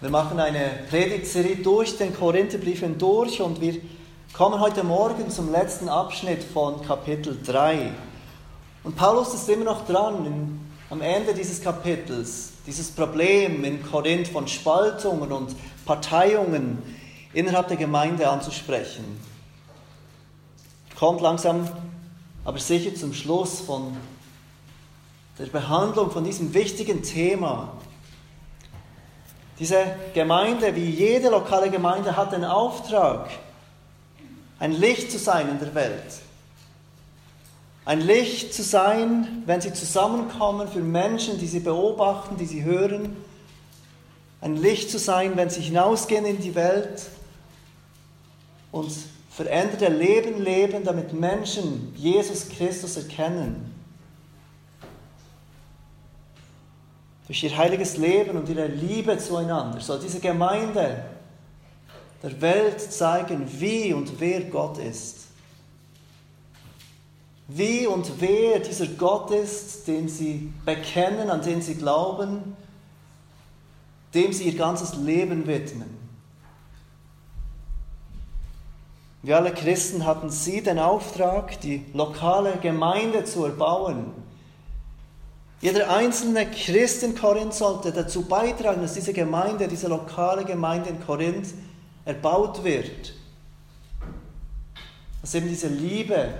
Wir machen eine Predigtserie durch den Korintherbrief durch und wir kommen heute Morgen zum letzten Abschnitt von Kapitel 3. Und Paulus ist immer noch dran, in, am Ende dieses Kapitels, dieses Problem in Korinth von Spaltungen und Parteiungen innerhalb der Gemeinde anzusprechen. Kommt langsam, aber sicher zum Schluss von der Behandlung von diesem wichtigen Thema diese Gemeinde, wie jede lokale Gemeinde, hat den Auftrag, ein Licht zu sein in der Welt. Ein Licht zu sein, wenn sie zusammenkommen für Menschen, die sie beobachten, die sie hören. Ein Licht zu sein, wenn sie hinausgehen in die Welt und veränderte Leben leben, damit Menschen Jesus Christus erkennen. Durch ihr heiliges Leben und ihre Liebe zueinander soll diese Gemeinde der Welt zeigen, wie und wer Gott ist. Wie und wer dieser Gott ist, den sie bekennen, an den sie glauben, dem sie ihr ganzes Leben widmen. Wir alle Christen hatten sie den Auftrag, die lokale Gemeinde zu erbauen jeder einzelne Christ in Korinth sollte dazu beitragen, dass diese Gemeinde, diese lokale Gemeinde in Korinth erbaut wird. Dass eben diese Liebe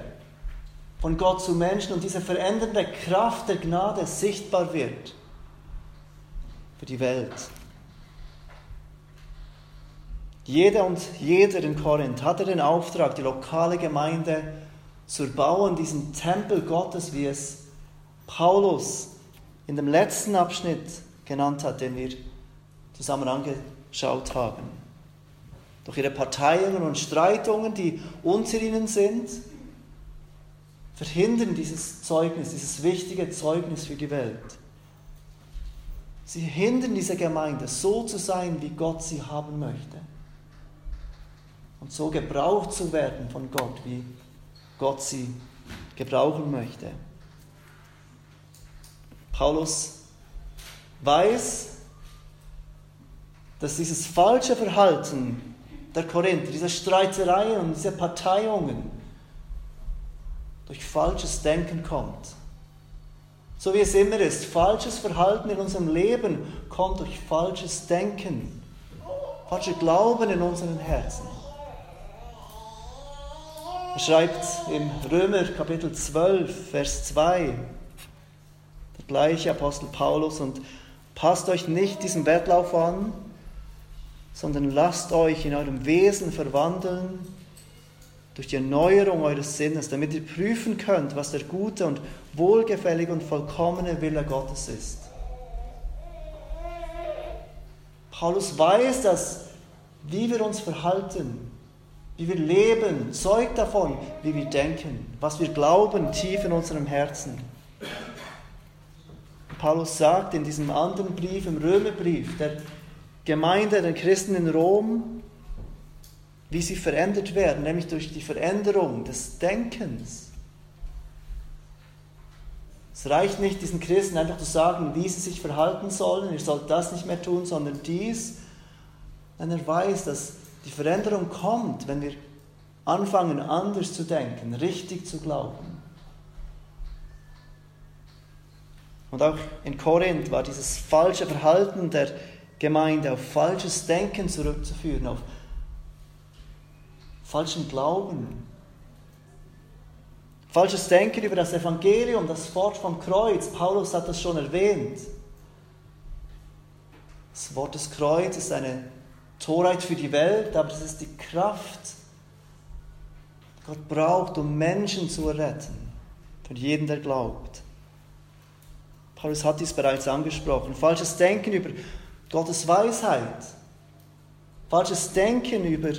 von Gott zu Menschen und diese verändernde Kraft der Gnade sichtbar wird für die Welt. Jeder und jeder in Korinth hatte den Auftrag, die lokale Gemeinde zu erbauen, diesen Tempel Gottes, wie es Paulus in dem letzten Abschnitt genannt hat, den wir zusammen angeschaut haben. Durch ihre Parteiungen und Streitungen, die unter ihnen sind, verhindern dieses Zeugnis, dieses wichtige Zeugnis für die Welt. Sie hindern diese Gemeinde, so zu sein, wie Gott sie haben möchte. Und so gebraucht zu werden von Gott, wie Gott sie gebrauchen möchte. Paulus weiß, dass dieses falsche Verhalten der Korinther, diese Streitereien und diese Parteiungen durch falsches Denken kommt. So wie es immer ist, falsches Verhalten in unserem Leben kommt durch falsches Denken, falsche Glauben in unseren Herzen. Er schreibt im Römer Kapitel 12, Vers 2, gleiche Apostel Paulus, und passt euch nicht diesem Wettlauf an, sondern lasst euch in eurem Wesen verwandeln durch die Erneuerung eures Sinnes, damit ihr prüfen könnt, was der gute und wohlgefällige und vollkommene Wille Gottes ist. Paulus weiß, dass wie wir uns verhalten, wie wir leben, zeugt davon, wie wir denken, was wir glauben tief in unserem Herzen. Paulus sagt in diesem anderen Brief, im Römerbrief, der Gemeinde, den Christen in Rom, wie sie verändert werden, nämlich durch die Veränderung des Denkens. Es reicht nicht, diesen Christen einfach zu sagen, wie sie sich verhalten sollen, ihr sollt das nicht mehr tun, sondern dies. Denn er weiß, dass die Veränderung kommt, wenn wir anfangen, anders zu denken, richtig zu glauben. Und auch in Korinth war dieses falsche Verhalten der Gemeinde auf falsches Denken zurückzuführen, auf falschen Glauben. Falsches Denken über das Evangelium, das Wort vom Kreuz. Paulus hat das schon erwähnt. Das Wort des Kreuzes ist eine Torheit für die Welt, aber es ist die Kraft, die Gott braucht, um Menschen zu erretten. Für jeden, der glaubt. Paulus hat dies bereits angesprochen. Falsches Denken über Gottes Weisheit. Falsches Denken über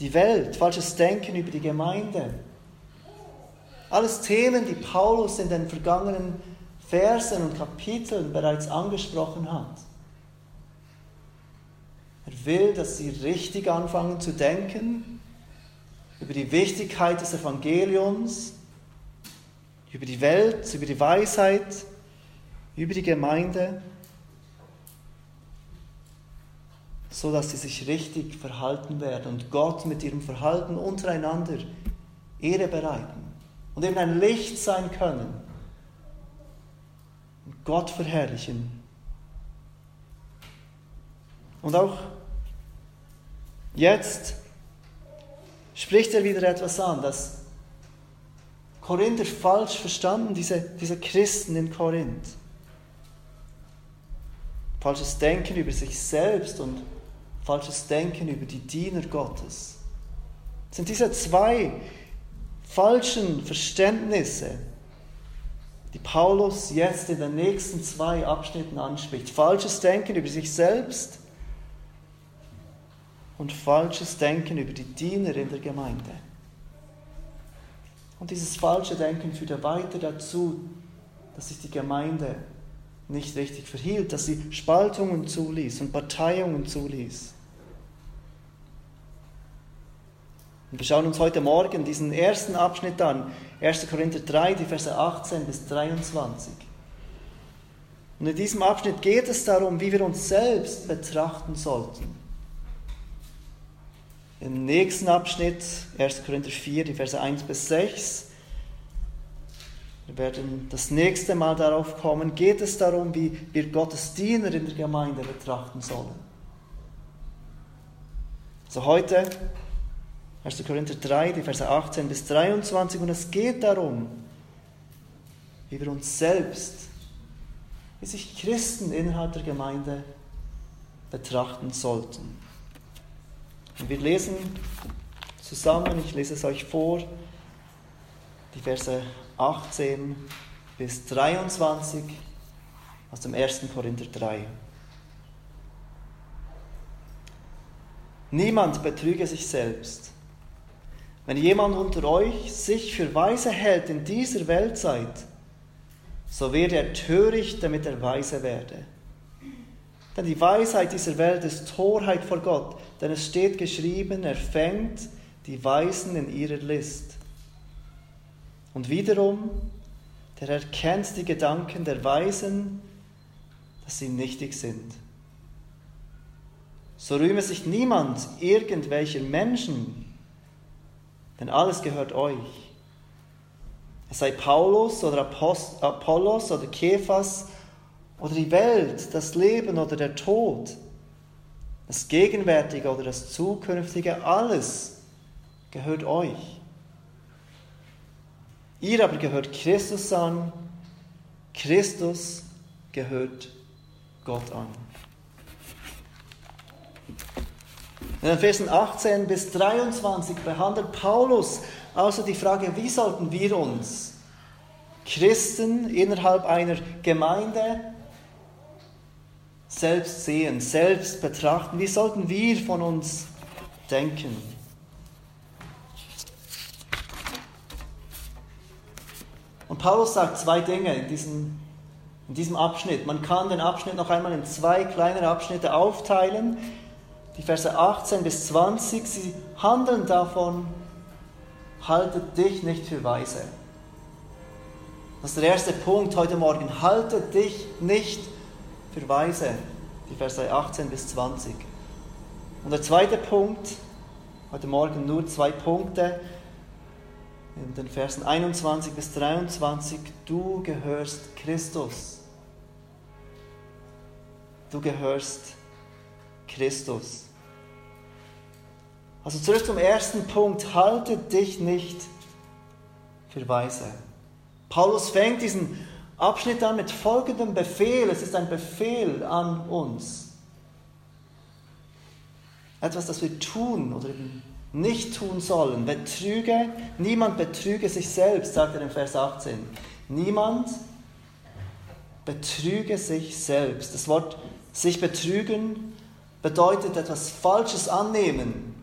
die Welt. Falsches Denken über die Gemeinde. Alles Themen, die Paulus in den vergangenen Versen und Kapiteln bereits angesprochen hat. Er will, dass sie richtig anfangen zu denken über die Wichtigkeit des Evangeliums, über die Welt, über die Weisheit, über die Gemeinde. so dass sie sich richtig verhalten werden und Gott mit ihrem Verhalten untereinander Ehre bereiten und eben ein Licht sein können und Gott verherrlichen. Und auch jetzt spricht er wieder etwas an, das Korinther falsch verstanden, diese, diese Christen in Korinth. Falsches Denken über sich selbst und falsches Denken über die Diener Gottes. Das sind diese zwei falschen Verständnisse, die Paulus jetzt in den nächsten zwei Abschnitten anspricht. Falsches Denken über sich selbst und falsches Denken über die Diener in der Gemeinde. Und dieses falsche Denken führt ja weiter dazu, dass sich die Gemeinde nicht richtig verhielt, dass sie Spaltungen zuließ und Parteiungen zuließ. Und wir schauen uns heute Morgen diesen ersten Abschnitt an, 1. Korinther 3, die Verse 18 bis 23. Und in diesem Abschnitt geht es darum, wie wir uns selbst betrachten sollten. Im nächsten Abschnitt, 1. Korinther 4, die Verse 1 bis 6, wir werden das nächste Mal darauf kommen, geht es darum, wie wir Gottes Diener in der Gemeinde betrachten sollen. Also heute 1. Korinther 3, die Verse 18 bis 23, und es geht darum, wie wir uns selbst, wie sich Christen innerhalb der Gemeinde betrachten sollten. Und wir lesen zusammen, ich lese es euch vor, die Verse 18 bis 23 aus dem 1. Korinther 3. Niemand betrüge sich selbst. Wenn jemand unter euch sich für weise hält in dieser Weltzeit, so werde er töricht, damit er weise werde. Denn die Weisheit dieser Welt ist Torheit vor Gott, denn es steht geschrieben, er fängt die Weisen in ihrer List. Und wiederum, der erkennt die Gedanken der Weisen, dass sie nichtig sind. So rühme sich niemand irgendwelcher Menschen, denn alles gehört euch. Es sei Paulus oder Apost Apollos oder Kephas oder die Welt, das Leben oder der Tod, das Gegenwärtige oder das Zukünftige, alles gehört euch. Ihr aber gehört Christus an, Christus gehört Gott an. In den Versen 18 bis 23 behandelt Paulus also die Frage, wie sollten wir uns Christen innerhalb einer Gemeinde selbst sehen, selbst betrachten? Wie sollten wir von uns denken? Und Paulus sagt zwei Dinge in diesem, in diesem Abschnitt. Man kann den Abschnitt noch einmal in zwei kleinere Abschnitte aufteilen die Verse 18 bis 20, sie handeln davon, haltet dich nicht für weise. Das ist der erste Punkt heute Morgen. Haltet dich nicht für weise. Die Verse 18 bis 20. Und der zweite Punkt, heute Morgen nur zwei Punkte, in den Versen 21 bis 23, du gehörst Christus. Du gehörst Christus. Also zurück zum ersten Punkt, halte dich nicht für weise. Paulus fängt diesen Abschnitt an mit folgendem Befehl. Es ist ein Befehl an uns. Etwas, das wir tun oder nicht tun sollen. Betrüge, niemand betrüge sich selbst, sagt er in Vers 18. Niemand betrüge sich selbst. Das Wort sich betrügen bedeutet etwas Falsches annehmen,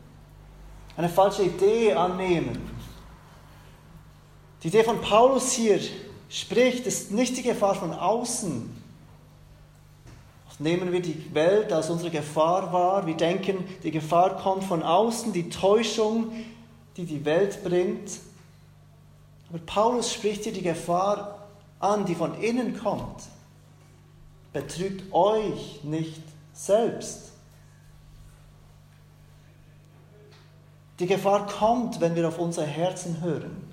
eine falsche Idee annehmen. Die Idee von Paulus hier spricht, ist nicht die Gefahr von außen. Nehmen wir die Welt als unsere Gefahr wahr. Wir denken, die Gefahr kommt von außen, die Täuschung, die die Welt bringt. Aber Paulus spricht hier die Gefahr an, die von innen kommt. Betrügt euch nicht selbst. Die Gefahr kommt, wenn wir auf unsere Herzen hören.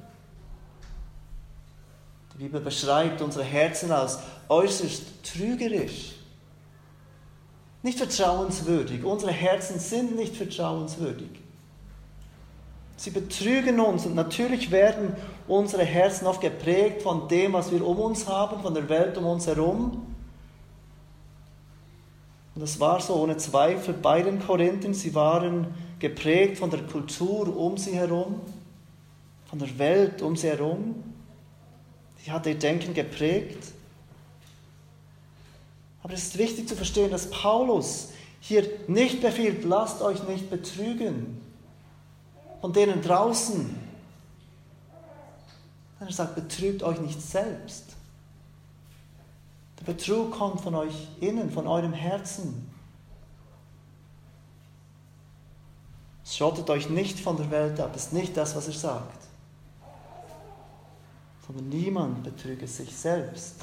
Die Bibel beschreibt unsere Herzen als äußerst trügerisch, nicht vertrauenswürdig. Unsere Herzen sind nicht vertrauenswürdig. Sie betrügen uns und natürlich werden unsere Herzen oft geprägt von dem, was wir um uns haben, von der Welt um uns herum. Und das war so ohne Zweifel bei den Korinthern. Sie waren geprägt von der Kultur um sie herum, von der Welt um sie herum. Die hat ihr Denken geprägt. Aber es ist wichtig zu verstehen, dass Paulus hier nicht befiehlt, lasst euch nicht betrügen von denen draußen. Er sagt, betrügt euch nicht selbst. Der Betrug kommt von euch innen, von eurem Herzen. Schottet euch nicht von der Welt ab, ist nicht das, was er sagt. Sondern niemand betrüge sich selbst.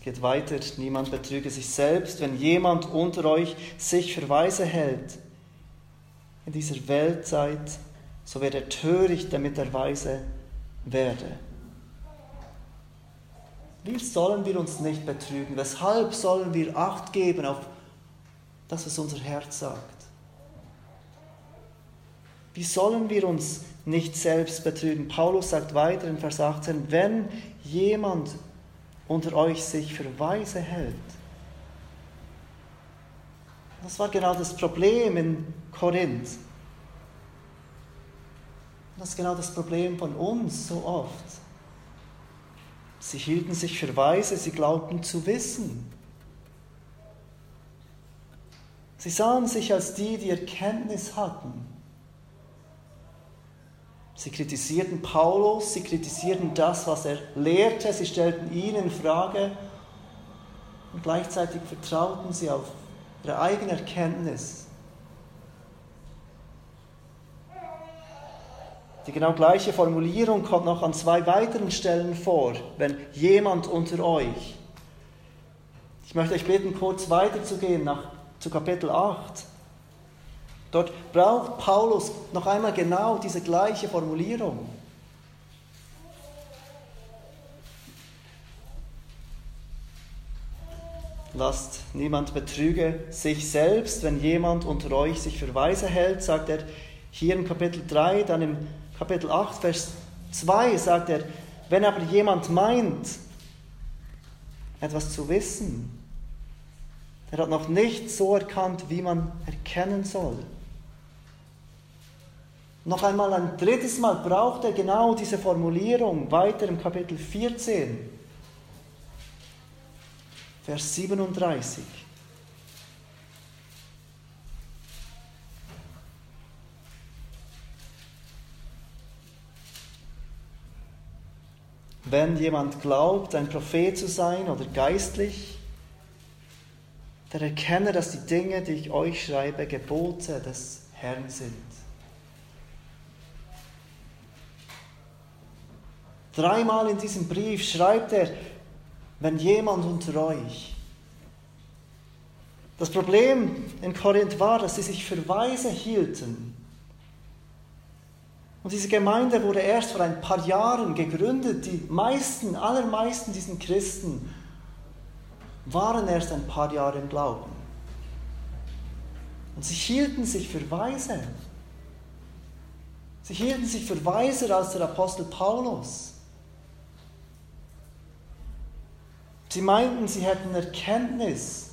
Geht weiter, niemand betrüge sich selbst, wenn jemand unter euch sich für weise hält. In dieser Weltzeit, so wird er töricht, damit er weise werde. Wie sollen wir uns nicht betrügen? Weshalb sollen wir Acht geben auf das, was unser Herz sagt? Wie sollen wir uns nicht selbst betrügen? Paulus sagt weiter in Vers 18, wenn jemand unter euch sich für weise hält. Das war genau das Problem in Korinth. Das ist genau das Problem von uns so oft. Sie hielten sich für weise, sie glaubten zu wissen. Sie sahen sich als die, die Erkenntnis hatten. Sie kritisierten Paulus, sie kritisierten das, was er lehrte, sie stellten ihn in Frage und gleichzeitig vertrauten sie auf ihre eigene Erkenntnis. Die genau gleiche Formulierung kommt noch an zwei weiteren Stellen vor, wenn jemand unter euch. Ich möchte euch bitten, kurz weiterzugehen nach, zu Kapitel 8. Dort braucht Paulus noch einmal genau diese gleiche Formulierung. Lasst niemand betrüge sich selbst, wenn jemand unter euch sich für weise hält, sagt er hier im Kapitel 3, dann im Kapitel 8, Vers 2 sagt er, wenn aber jemand meint, etwas zu wissen, der hat noch nicht so erkannt, wie man erkennen soll. Noch einmal ein drittes Mal braucht er genau diese Formulierung weiter im Kapitel 14, Vers 37. Wenn jemand glaubt, ein Prophet zu sein oder geistlich, der erkenne, dass die Dinge, die ich euch schreibe, Gebote des Herrn sind. Dreimal in diesem Brief schreibt er, wenn jemand unter euch. Das Problem in Korinth war, dass sie sich für weise hielten. Und diese Gemeinde wurde erst vor ein paar Jahren gegründet. Die meisten, allermeisten diesen Christen waren erst ein paar Jahre im Glauben. Und sie hielten sich für weise. Sie hielten sich für weiser als der Apostel Paulus. Sie meinten, sie hätten Erkenntnis.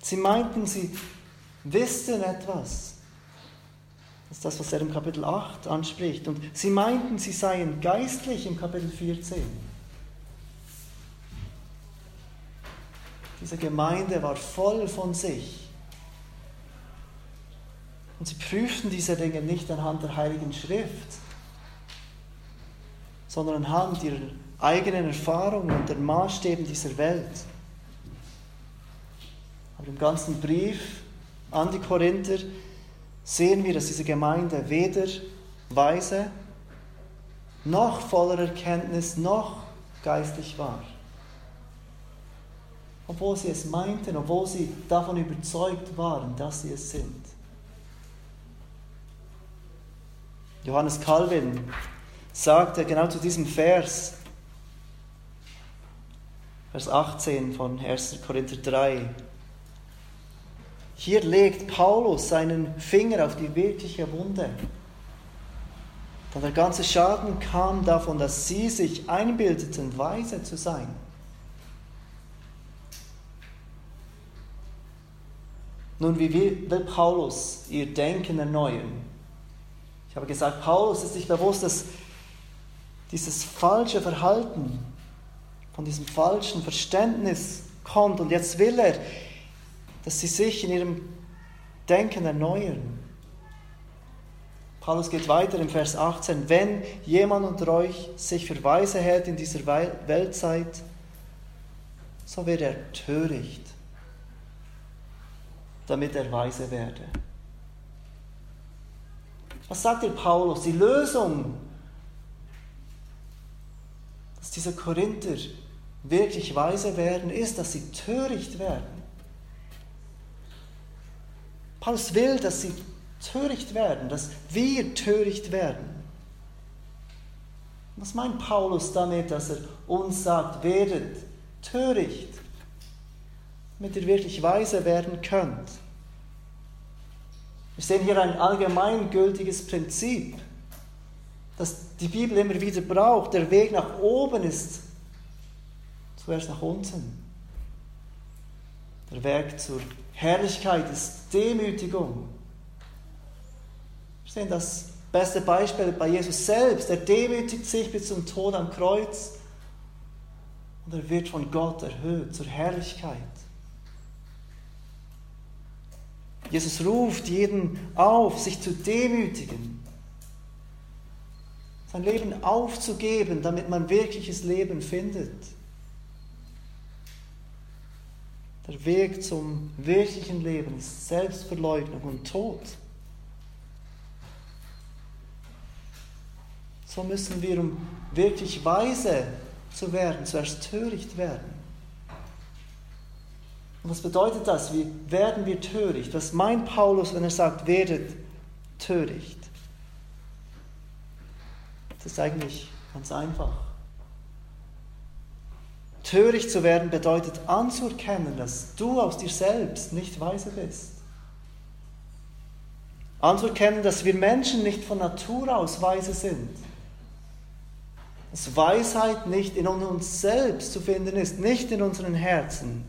Sie meinten, sie wüssten etwas. Das ist das, was er im Kapitel 8 anspricht. Und sie meinten, sie seien geistlich im Kapitel 14. Diese Gemeinde war voll von sich. Und sie prüften diese Dinge nicht anhand der Heiligen Schrift, sondern anhand ihrer eigenen Erfahrungen und der Maßstäben dieser Welt. Aber im ganzen Brief an die Korinther sehen wir, dass diese Gemeinde weder weise noch voller Erkenntnis noch geistlich war. obwohl sie es meinten, obwohl sie davon überzeugt waren, dass sie es sind. Johannes Calvin sagte genau zu diesem Vers, Vers 18 von 1. Korinther 3, hier legt Paulus seinen Finger auf die wirkliche Wunde. Denn der ganze Schaden kam davon, dass sie sich einbildeten, weise zu sein. Nun, wie will Paulus ihr Denken erneuern? Ich habe gesagt, Paulus ist sich bewusst, dass dieses falsche Verhalten von diesem falschen Verständnis kommt und jetzt will er, dass sie sich in ihrem Denken erneuern. Paulus geht weiter im Vers 18, wenn jemand unter euch sich für weise hält in dieser Weltzeit, so wird er töricht, damit er weise werde. Was sagt dir Paulus? Die Lösung, dass diese Korinther wirklich weise werden, ist, dass sie töricht werden. Paulus will, dass sie töricht werden, dass wir töricht werden. Was meint Paulus damit, dass er uns sagt, werdet töricht, damit ihr wirklich weise werden könnt? Wir sehen hier ein allgemeingültiges Prinzip, das die Bibel immer wieder braucht. Der Weg nach oben ist zuerst nach unten. Der Weg zur Herrlichkeit ist Demütigung. Wir sehen das beste Beispiel bei Jesus selbst. Er demütigt sich bis zum Tod am Kreuz und er wird von Gott erhöht zur Herrlichkeit. Jesus ruft jeden auf, sich zu demütigen, sein Leben aufzugeben, damit man wirkliches Leben findet. Der Weg zum wirklichen Leben ist Selbstverleugnung und Tod. So müssen wir, um wirklich weise zu werden, zuerst töricht werden. Und was bedeutet das? Wie werden wir töricht? Was meint Paulus, wenn er sagt, werdet töricht? Das ist eigentlich ganz einfach. Töricht zu werden bedeutet anzuerkennen, dass du aus dir selbst nicht weise bist. Anzuerkennen, dass wir Menschen nicht von Natur aus weise sind. Dass Weisheit nicht in uns selbst zu finden ist, nicht in unseren Herzen,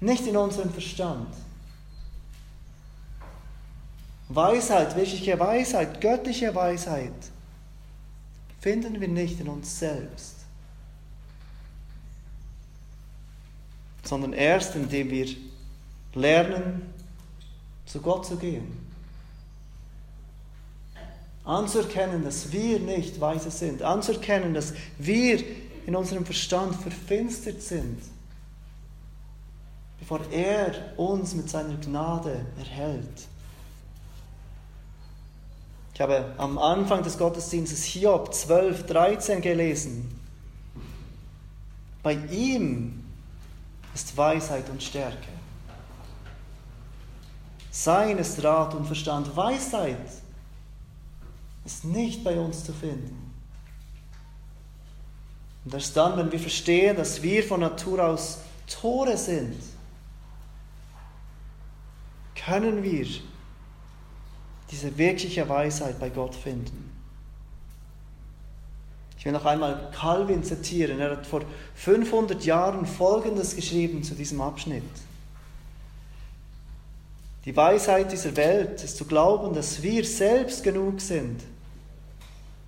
nicht in unserem Verstand. Weisheit, wirkliche Weisheit, göttliche Weisheit finden wir nicht in uns selbst. Sondern erst indem wir lernen, zu Gott zu gehen. Anzuerkennen, dass wir nicht weise sind. Anzuerkennen, dass wir in unserem Verstand verfinstert sind, bevor er uns mit seiner Gnade erhält. Ich habe am Anfang des Gottesdienstes Hiob 12, 13 gelesen. Bei ihm ist Weisheit und Stärke. Sein ist Rat und Verstand. Weisheit ist nicht bei uns zu finden. Und erst dann, wenn wir verstehen, dass wir von Natur aus Tore sind, können wir diese wirkliche Weisheit bei Gott finden. Ich will noch einmal Calvin zitieren. Er hat vor 500 Jahren Folgendes geschrieben zu diesem Abschnitt. Die Weisheit dieser Welt ist zu glauben, dass wir selbst genug sind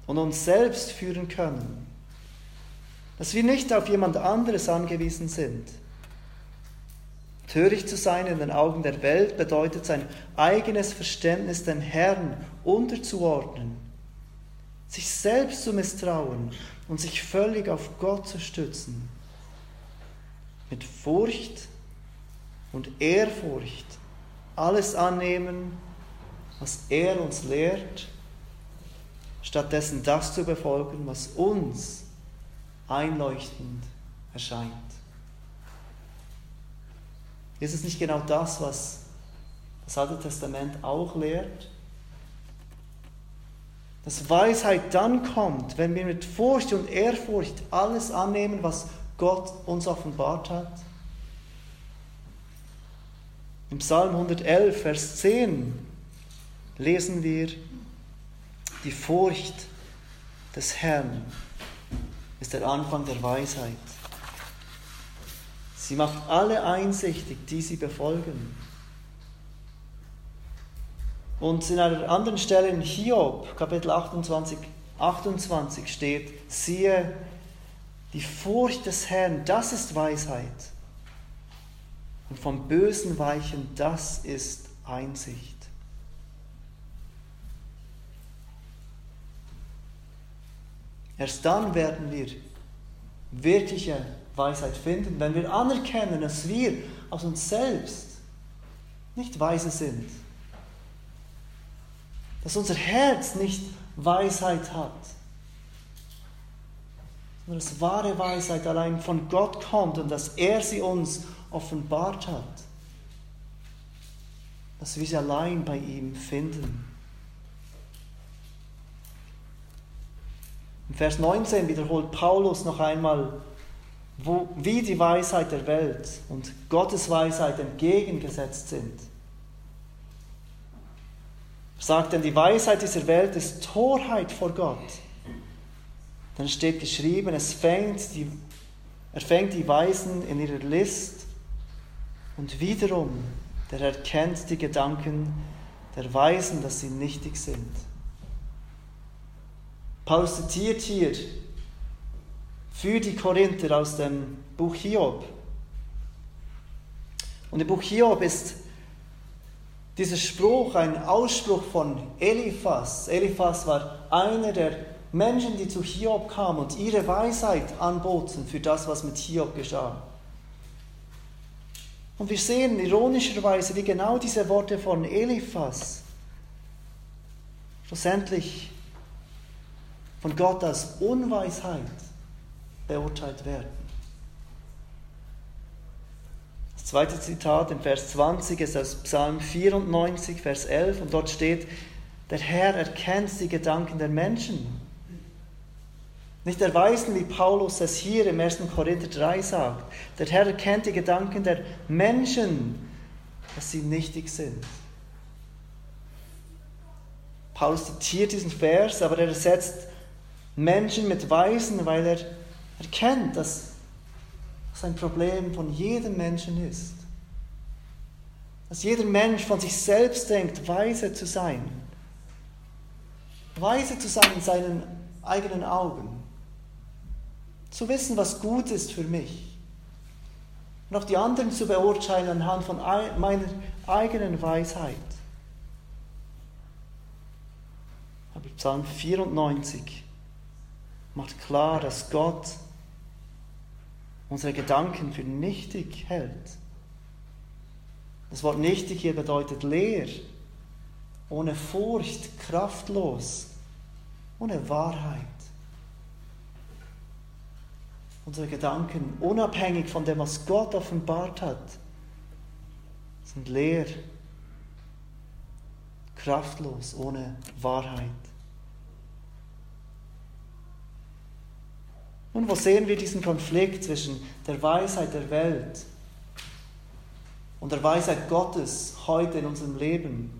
und uns selbst führen können. Dass wir nicht auf jemand anderes angewiesen sind. Töricht zu sein in den Augen der Welt bedeutet sein eigenes Verständnis dem Herrn unterzuordnen sich selbst zu misstrauen und sich völlig auf Gott zu stützen. Mit Furcht und Ehrfurcht alles annehmen, was er uns lehrt, stattdessen das zu befolgen, was uns einleuchtend erscheint. Ist es nicht genau das, was das Alte Testament auch lehrt? Dass Weisheit dann kommt, wenn wir mit Furcht und Ehrfurcht alles annehmen, was Gott uns offenbart hat. Im Psalm 111, Vers 10 lesen wir, die Furcht des Herrn ist der Anfang der Weisheit. Sie macht alle einsichtig, die sie befolgen. Und in einer anderen Stelle in Hiob, Kapitel 28, 28 steht, siehe, die Furcht des Herrn, das ist Weisheit. Und vom Bösen weichen, das ist Einsicht. Erst dann werden wir wirkliche Weisheit finden, wenn wir anerkennen, dass wir aus uns selbst nicht weise sind dass unser Herz nicht Weisheit hat, sondern dass wahre Weisheit allein von Gott kommt und dass er sie uns offenbart hat, dass wir sie allein bei ihm finden. Im Vers 19 wiederholt Paulus noch einmal, wo, wie die Weisheit der Welt und Gottes Weisheit entgegengesetzt sind sagt denn, die Weisheit dieser Welt ist Torheit vor Gott. Dann steht geschrieben, es fängt die, er fängt die Weisen in ihrer List und wiederum, der erkennt die Gedanken der Weisen, dass sie nichtig sind. Paulus zitiert hier für die Korinther aus dem Buch Hiob. Und im Buch Hiob ist dieser Spruch, ein Ausspruch von Eliphas. Eliphas war einer der Menschen, die zu Hiob kamen und ihre Weisheit anboten für das, was mit Hiob geschah. Und wir sehen ironischerweise, wie genau diese Worte von Eliphas schlussendlich von Gott als Unweisheit beurteilt werden. Zweite Zitat im Vers 20 ist aus Psalm 94, Vers 11 und dort steht, der Herr erkennt die Gedanken der Menschen. Nicht der Weisen, wie Paulus es hier im 1. Korinther 3 sagt. Der Herr erkennt die Gedanken der Menschen, dass sie nichtig sind. Paulus zitiert diesen Vers, aber er ersetzt Menschen mit Weisen, weil er erkennt, dass was ein Problem von jedem Menschen ist. Dass jeder Mensch von sich selbst denkt, weise zu sein. Weise zu sein in seinen eigenen Augen. Zu wissen, was gut ist für mich. Und auch die anderen zu beurteilen anhand von meiner eigenen Weisheit. Aber Psalm 94 macht klar, dass Gott unsere Gedanken für nichtig hält. Das Wort nichtig hier bedeutet leer, ohne Furcht, kraftlos, ohne Wahrheit. Unsere Gedanken, unabhängig von dem, was Gott offenbart hat, sind leer, kraftlos, ohne Wahrheit. Nun, wo sehen wir diesen Konflikt zwischen der Weisheit der Welt und der Weisheit Gottes heute in unserem Leben?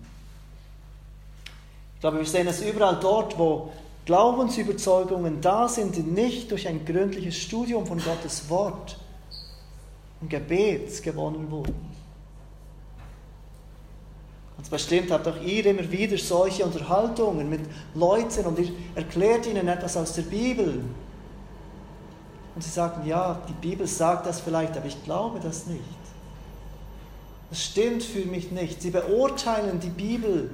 Ich glaube, wir sehen es überall dort, wo Glaubensüberzeugungen da sind, die nicht durch ein gründliches Studium von Gottes Wort und Gebet gewonnen wurden. Ganz bestimmt habt auch ihr immer wieder solche Unterhaltungen mit Leuten und ihr erklärt ihnen etwas aus der Bibel und sie sagten, ja, die Bibel sagt das vielleicht, aber ich glaube das nicht. Das stimmt für mich nicht. Sie beurteilen die Bibel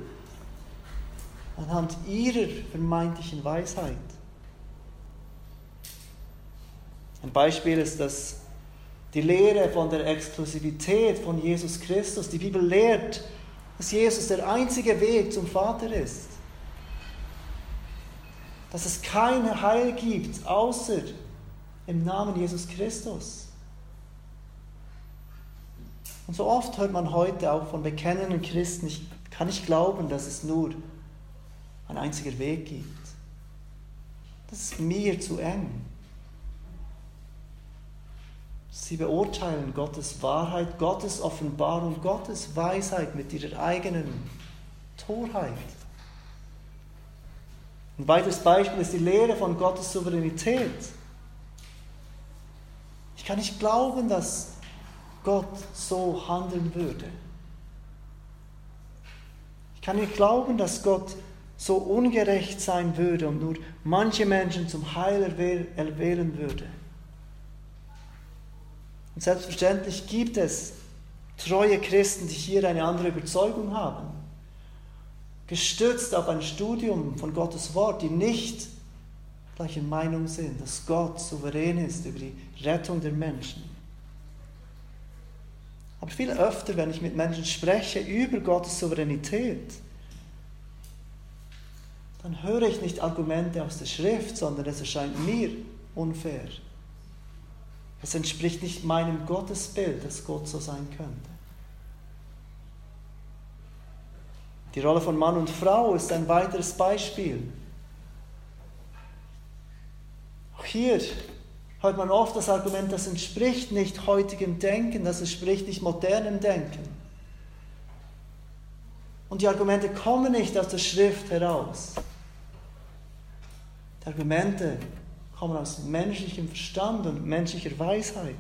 anhand ihrer vermeintlichen Weisheit. Ein Beispiel ist das die Lehre von der Exklusivität von Jesus Christus. Die Bibel lehrt, dass Jesus der einzige Weg zum Vater ist. Dass es kein Heil gibt, außer im Namen Jesus Christus. Und so oft hört man heute auch von bekennenden Christen, ich kann nicht glauben, dass es nur ein einziger Weg gibt. Das ist mir zu eng. Sie beurteilen Gottes Wahrheit, Gottes Offenbarung, Gottes Weisheit mit ihrer eigenen Torheit. Ein weiteres Beispiel ist die Lehre von Gottes Souveränität. Ich kann nicht glauben, dass Gott so handeln würde. Ich kann nicht glauben, dass Gott so ungerecht sein würde und nur manche Menschen zum Heil erwählen würde. Und selbstverständlich gibt es treue Christen, die hier eine andere Überzeugung haben, gestützt auf ein Studium von Gottes Wort, die nicht gleicher Meinung sind, dass Gott souverän ist über die Rettung der Menschen. Aber viel öfter, wenn ich mit Menschen spreche über Gottes Souveränität, dann höre ich nicht Argumente aus der Schrift, sondern es erscheint mir unfair. Es entspricht nicht meinem Gottesbild, dass Gott so sein könnte. Die Rolle von Mann und Frau ist ein weiteres Beispiel. Auch hier hört man oft das Argument, das entspricht nicht heutigem Denken, das entspricht nicht modernem Denken. Und die Argumente kommen nicht aus der Schrift heraus. Die Argumente kommen aus menschlichem Verstand und menschlicher Weisheit.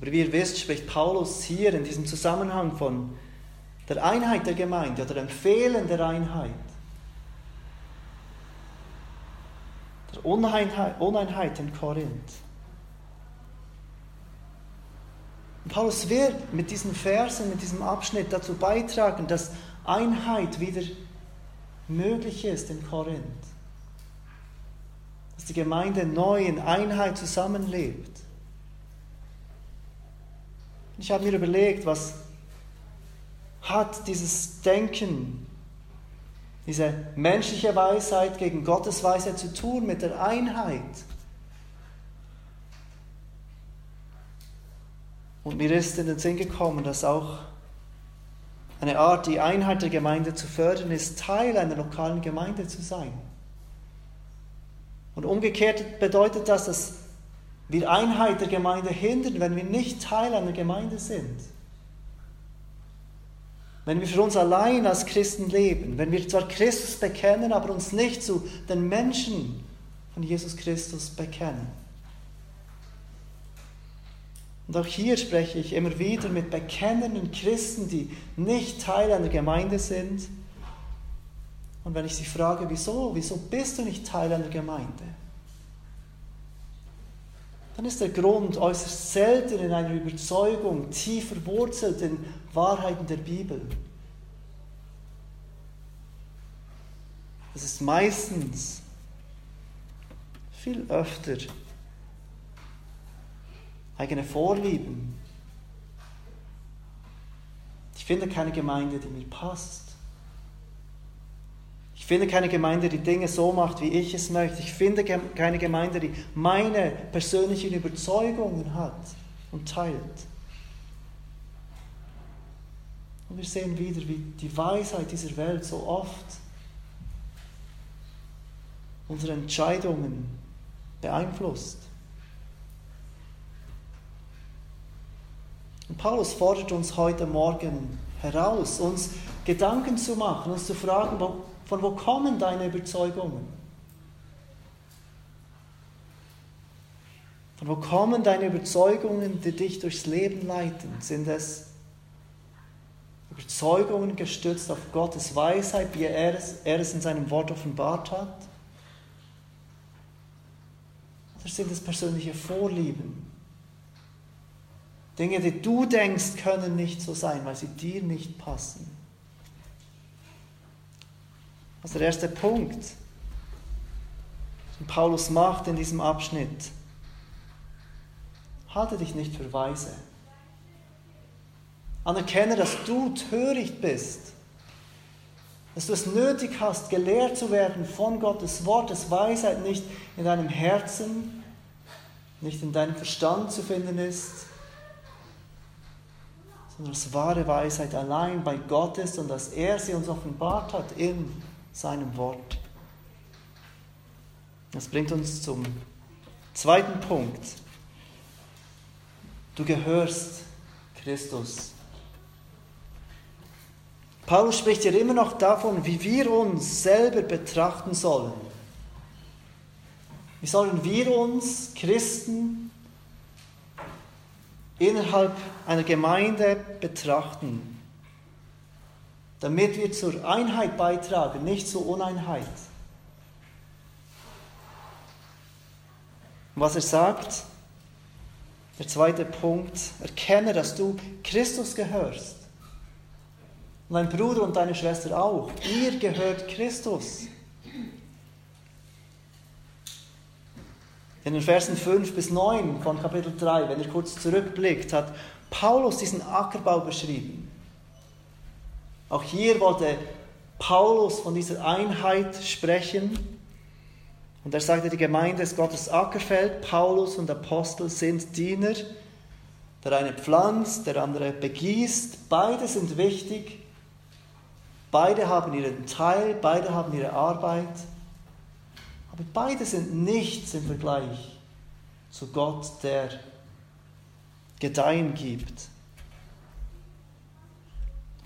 Aber wie ihr wisst, spricht Paulus hier in diesem Zusammenhang von der Einheit der Gemeinde oder dem Fehlen der Einheit. Der Uneinheit, Uneinheit in Korinth. Und Paulus wird mit diesen Versen, mit diesem Abschnitt dazu beitragen, dass Einheit wieder möglich ist in Korinth. Dass die Gemeinde neu in Einheit zusammenlebt. Ich habe mir überlegt, was hat dieses Denken, diese menschliche Weisheit gegen Gottes Weisheit zu tun mit der Einheit. Und mir ist in den Sinn gekommen, dass auch eine Art, die Einheit der Gemeinde zu fördern, ist Teil einer lokalen Gemeinde zu sein. Und umgekehrt bedeutet das, dass wir Einheit der Gemeinde hindern, wenn wir nicht Teil einer Gemeinde sind. Wenn wir für uns allein als Christen leben, wenn wir zwar Christus bekennen, aber uns nicht zu den Menschen von Jesus Christus bekennen. Und auch hier spreche ich immer wieder mit bekennenden Christen, die nicht Teil einer Gemeinde sind. Und wenn ich sie frage, wieso, wieso bist du nicht Teil einer Gemeinde? Dann ist der Grund äußerst selten in einer Überzeugung, tief verwurzelt in Wahrheiten der Bibel. Es ist meistens viel öfter eigene Vorlieben. Ich finde keine Gemeinde, die mir passt. Ich finde keine Gemeinde, die Dinge so macht, wie ich es möchte. Ich finde keine Gemeinde, die meine persönlichen Überzeugungen hat und teilt. Und wir sehen wieder, wie die Weisheit dieser Welt so oft unsere Entscheidungen beeinflusst. Und Paulus fordert uns heute Morgen heraus, uns Gedanken zu machen, uns zu fragen, von wo kommen deine Überzeugungen? Von wo kommen deine Überzeugungen, die dich durchs Leben leiten? Sind es Überzeugungen gestützt auf Gottes Weisheit, wie er es, er es in seinem Wort offenbart hat? Oder sind es persönliche Vorlieben? Dinge, die du denkst, können nicht so sein, weil sie dir nicht passen. Ist der erste Punkt, den Paulus macht in diesem Abschnitt. Halte dich nicht für weise. Anerkenne, dass du töricht bist. Dass du es nötig hast, gelehrt zu werden von Gottes Wort, dass Weisheit nicht in deinem Herzen nicht in deinem Verstand zu finden ist, sondern dass wahre Weisheit allein bei Gott ist und dass er sie uns offenbart hat in seinem Wort. Das bringt uns zum zweiten Punkt. Du gehörst Christus. Paulus spricht hier immer noch davon, wie wir uns selber betrachten sollen. Wie sollen wir uns, Christen, innerhalb einer Gemeinde betrachten, damit wir zur Einheit beitragen, nicht zur Uneinheit? was er sagt, der zweite Punkt, erkenne, dass du Christus gehörst. Und dein Bruder und deine Schwester auch. Ihr gehört Christus. In den Versen 5 bis 9 von Kapitel 3, wenn ihr kurz zurückblickt, hat Paulus diesen Ackerbau beschrieben. Auch hier wollte Paulus von dieser Einheit sprechen. Und er sagte, die Gemeinde ist Gottes Ackerfeld. Paulus und Apostel sind Diener. Der eine pflanzt, der andere begießt. Beide sind wichtig. Beide haben ihren Teil, beide haben ihre Arbeit. Aber beide sind nichts im Vergleich zu Gott, der Gedeihen gibt.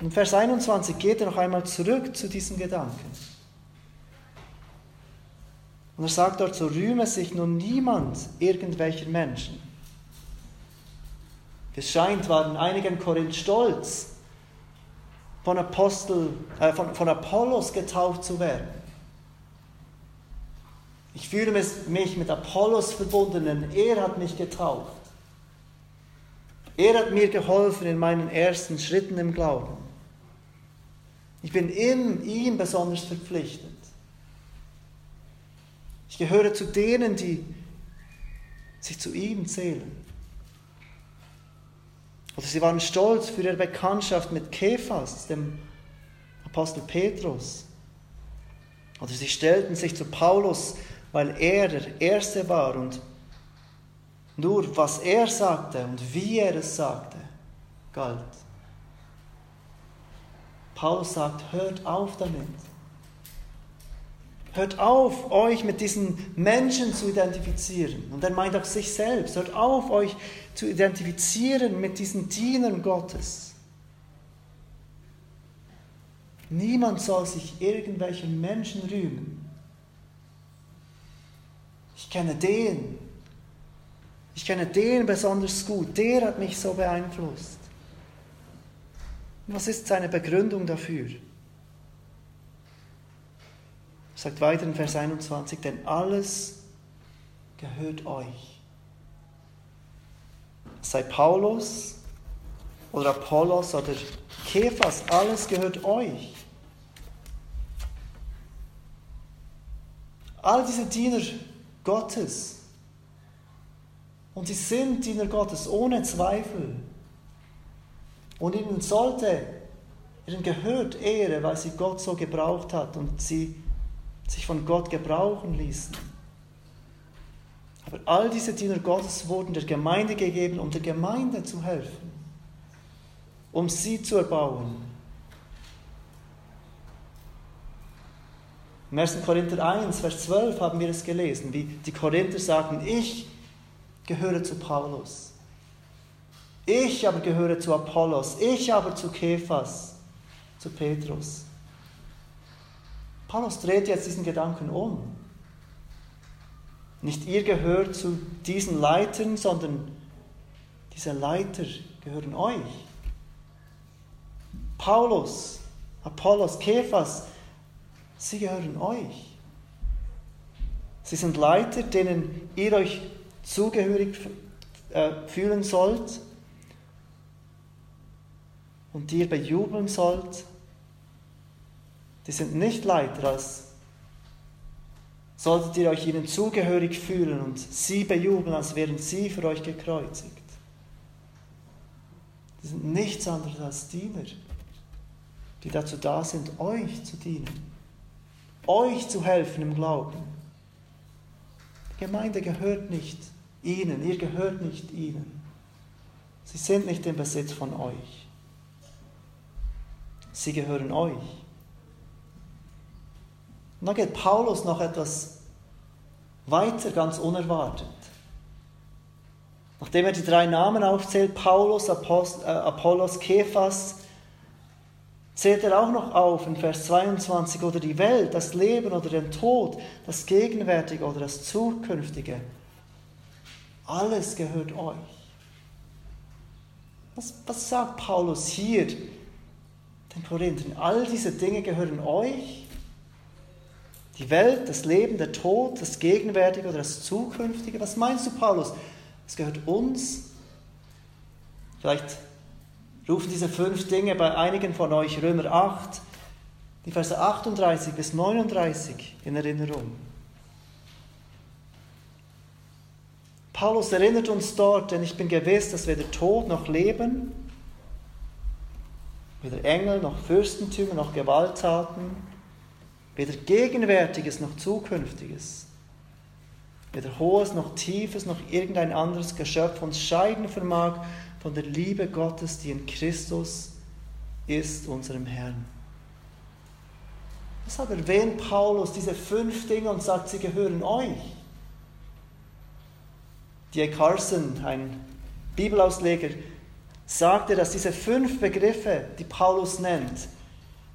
In Vers 21 geht er noch einmal zurück zu diesen Gedanken. Und er sagt dort, so rühme sich nun niemand irgendwelcher Menschen. Es scheint, waren einige in Korinth stolz, von, Apostel, äh, von, von Apollos getauft zu werden. Ich fühle mich mit Apollos verbunden, denn er hat mich getauft. Er hat mir geholfen in meinen ersten Schritten im Glauben. Ich bin in ihm besonders verpflichtet. Ich gehöre zu denen, die sich zu ihm zählen. Oder sie waren stolz für ihre Bekanntschaft mit Kephas, dem Apostel Petrus. Oder sie stellten sich zu Paulus, weil er der Erste war und nur was er sagte und wie er es sagte, galt. Paulus sagt, hört auf damit. Hört auf, euch mit diesen Menschen zu identifizieren. Und er meint auch sich selbst. Hört auf, euch zu identifizieren mit diesen Dienern Gottes. Niemand soll sich irgendwelchen Menschen rühmen. Ich kenne den. Ich kenne den besonders gut. Der hat mich so beeinflusst. Was ist seine Begründung dafür? sagt weiter in Vers 21, denn alles gehört euch. Sei Paulus oder Apollos oder Kephas, alles gehört euch. All diese Diener Gottes, und sie sind Diener Gottes ohne Zweifel. Und ihnen sollte, ihnen gehört Ehre, weil sie Gott so gebraucht hat und sie sich von Gott gebrauchen ließen. Aber all diese Diener Gottes wurden der Gemeinde gegeben, um der Gemeinde zu helfen, um sie zu erbauen. Im 1. Korinther 1, Vers 12 haben wir es gelesen, wie die Korinther sagten, ich gehöre zu Paulus, ich aber gehöre zu Apollos, ich aber zu Kephas, zu Petrus. Paulus dreht jetzt diesen Gedanken um. Nicht ihr gehört zu diesen Leitern, sondern diese Leiter gehören euch. Paulus, Apollos, Kephas, sie gehören euch. Sie sind Leiter, denen ihr euch zugehörig äh, fühlen sollt und die ihr bejubeln sollt die sind nicht Leiter, als solltet ihr euch ihnen zugehörig fühlen und sie bejubeln, als wären sie für euch gekreuzigt. Die sind nichts anderes als Diener, die dazu da sind, euch zu dienen, euch zu helfen im Glauben. Die Gemeinde gehört nicht ihnen, ihr gehört nicht ihnen. Sie sind nicht im Besitz von euch. Sie gehören euch. Und dann geht Paulus noch etwas weiter, ganz unerwartet. Nachdem er die drei Namen aufzählt, Paulus, Apost, äh, Apollos, Kephas, zählt er auch noch auf in Vers 22, oder die Welt, das Leben oder den Tod, das Gegenwärtige oder das Zukünftige. Alles gehört euch. Was, was sagt Paulus hier den Korinthern? All diese Dinge gehören euch. Die Welt, das Leben, der Tod, das Gegenwärtige oder das Zukünftige. Was meinst du, Paulus? Es gehört uns. Vielleicht rufen diese fünf Dinge bei einigen von euch Römer 8, die Verse 38 bis 39 in Erinnerung. Paulus erinnert uns dort, denn ich bin gewiss, dass weder Tod noch Leben, weder Engel noch Fürstentümer noch Gewalttaten, weder Gegenwärtiges noch Zukünftiges, weder Hohes noch Tiefes noch irgendein anderes Geschöpf uns scheiden vermag von der Liebe Gottes, die in Christus ist, unserem Herrn. Deshalb erwähnt Paulus diese fünf Dinge und sagt, sie gehören euch. D.A. Carson, ein Bibelausleger, sagte, dass diese fünf Begriffe, die Paulus nennt,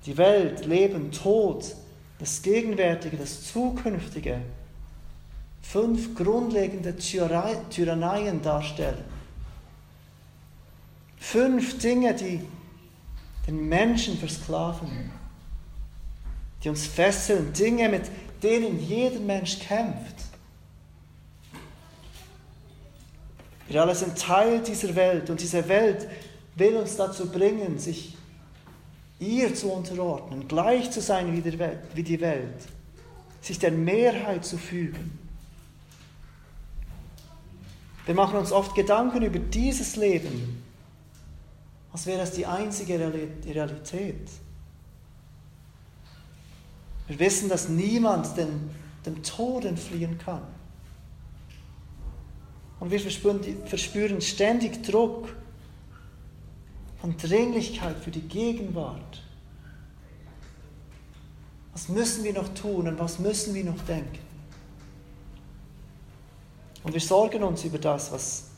die Welt, Leben, Tod, das Gegenwärtige, das Zukünftige, fünf grundlegende Tyranneien darstellen. Fünf Dinge, die den Menschen versklaven, die uns fesseln, Dinge, mit denen jeder Mensch kämpft. Wir alle sind Teil dieser Welt und diese Welt will uns dazu bringen, sich ihr zu unterordnen, gleich zu sein wie die Welt, sich der Mehrheit zu fügen. Wir machen uns oft Gedanken über dieses Leben, als wäre es die einzige Realität. Wir wissen, dass niemand den, dem Tod entfliehen kann. Und wir verspüren, verspüren ständig Druck und Dringlichkeit für die Gegenwart. Was müssen wir noch tun und was müssen wir noch denken? Und wir sorgen uns über das, was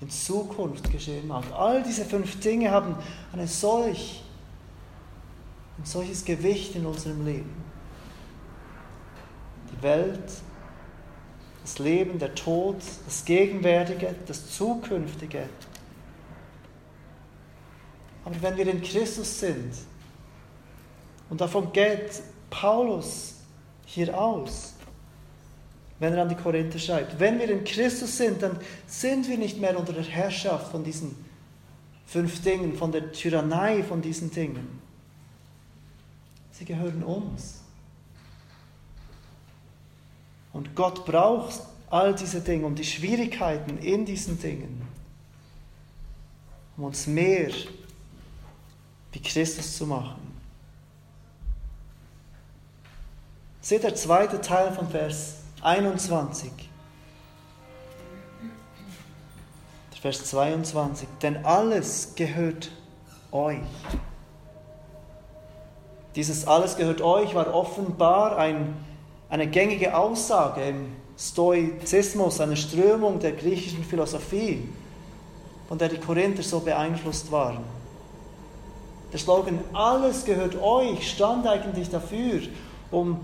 in Zukunft geschehen mag. All diese fünf Dinge haben eine solch, ein solches Gewicht in unserem Leben. Die Welt, das Leben, der Tod, das Gegenwärtige, das Zukünftige. Aber wenn wir in Christus sind, und davon geht Paulus hier aus, wenn er an die Korinther schreibt. Wenn wir in Christus sind, dann sind wir nicht mehr unter der Herrschaft von diesen fünf Dingen, von der Tyrannei von diesen Dingen. Sie gehören uns. Und Gott braucht all diese Dinge und die Schwierigkeiten in diesen Dingen, um uns mehr wie Christus zu machen. Seht der zweite Teil von Vers 21. Vers 22. Denn alles gehört euch. Dieses alles gehört euch war offenbar ein, eine gängige Aussage im Stoizismus, eine Strömung der griechischen Philosophie, von der die Korinther so beeinflusst waren. Der Slogan Alles gehört euch stand eigentlich dafür, um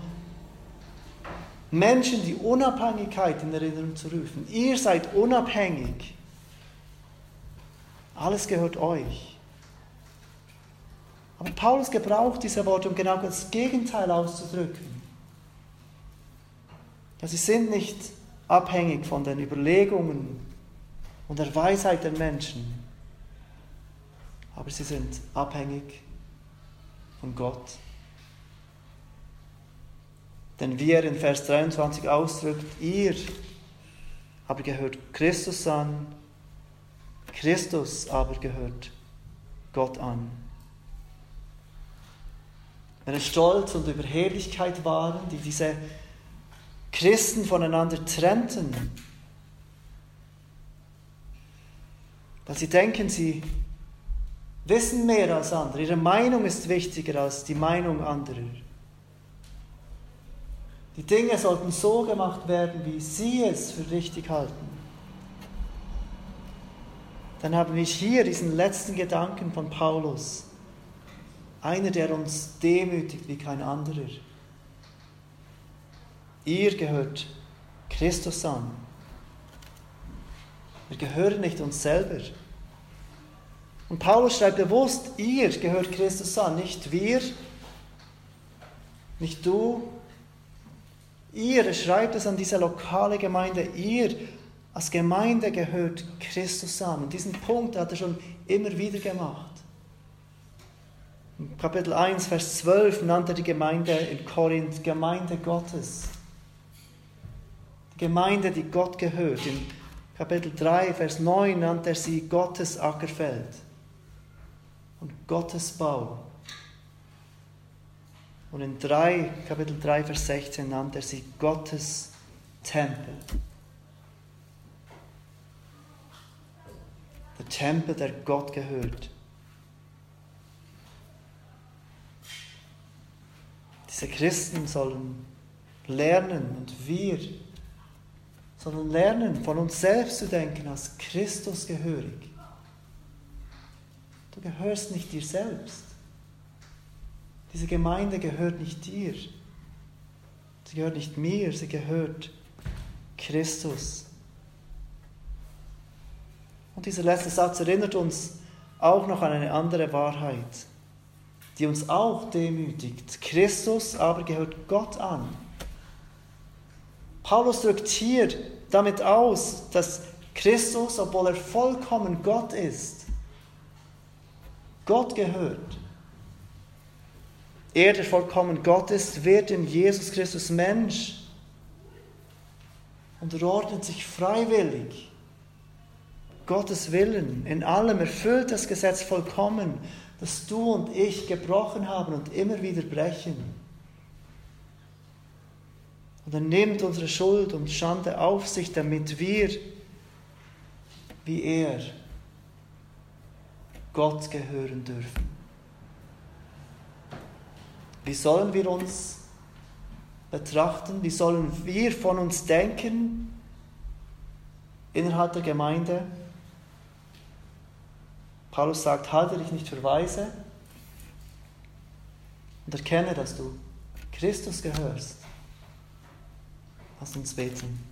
Menschen die Unabhängigkeit in Erinnerung zu rufen. Ihr seid unabhängig. Alles gehört euch. Aber Paulus gebraucht diese Worte, um genau das Gegenteil auszudrücken. Ja, sie sind nicht abhängig von den Überlegungen und der Weisheit der Menschen, aber sie sind abhängig von Gott. Denn wie er in Vers 23 ausdrückt, ihr aber gehört Christus an, Christus aber gehört Gott an. Wenn es Stolz und Überheblichkeit waren, die diese Christen voneinander trennten, Weil sie denken, sie wissen mehr als andere. Ihre Meinung ist wichtiger als die Meinung anderer. Die Dinge sollten so gemacht werden, wie sie es für richtig halten. Dann haben wir hier diesen letzten Gedanken von Paulus. Einer, der uns demütigt wie kein anderer. Ihr gehört Christus an. Wir gehören nicht uns selber. Und Paulus schreibt bewusst, ihr gehört Christus an, nicht wir, nicht du. Ihr, er schreibt es an diese lokale Gemeinde, ihr als Gemeinde gehört Christus an. Und diesen Punkt hat er schon immer wieder gemacht. In Kapitel 1, Vers 12 nannte er die Gemeinde in Korinth Gemeinde Gottes. Gemeinde, die Gott gehört. In Kapitel 3, Vers 9 nannte er sie Gottes Ackerfeld und Gottes Bau. Und in 3, Kapitel 3, Vers 16 nannte er sie Gottes Tempel. Der Tempel, der Gott gehört. Diese Christen sollen lernen und wir sollen lernen, von uns selbst zu denken als Christus gehörig. Du gehörst nicht dir selbst. Diese Gemeinde gehört nicht dir. Sie gehört nicht mir, sie gehört Christus. Und dieser letzte Satz erinnert uns auch noch an eine andere Wahrheit, die uns auch demütigt. Christus aber gehört Gott an. Paulus drückt hier damit aus, dass Christus, obwohl er vollkommen Gott ist, Gott gehört. Er, der vollkommen Gott ist, wird in Jesus Christus Mensch und ordnet sich freiwillig Gottes Willen in allem, erfüllt das Gesetz vollkommen, das du und ich gebrochen haben und immer wieder brechen. Und er nimmt unsere Schuld und Schande auf sich, damit wir, wie er, Gott gehören dürfen. Wie sollen wir uns betrachten? Wie sollen wir von uns denken innerhalb der Gemeinde? Paulus sagt, halte dich nicht für weise und erkenne, dass du Christus gehörst. Lass uns beten.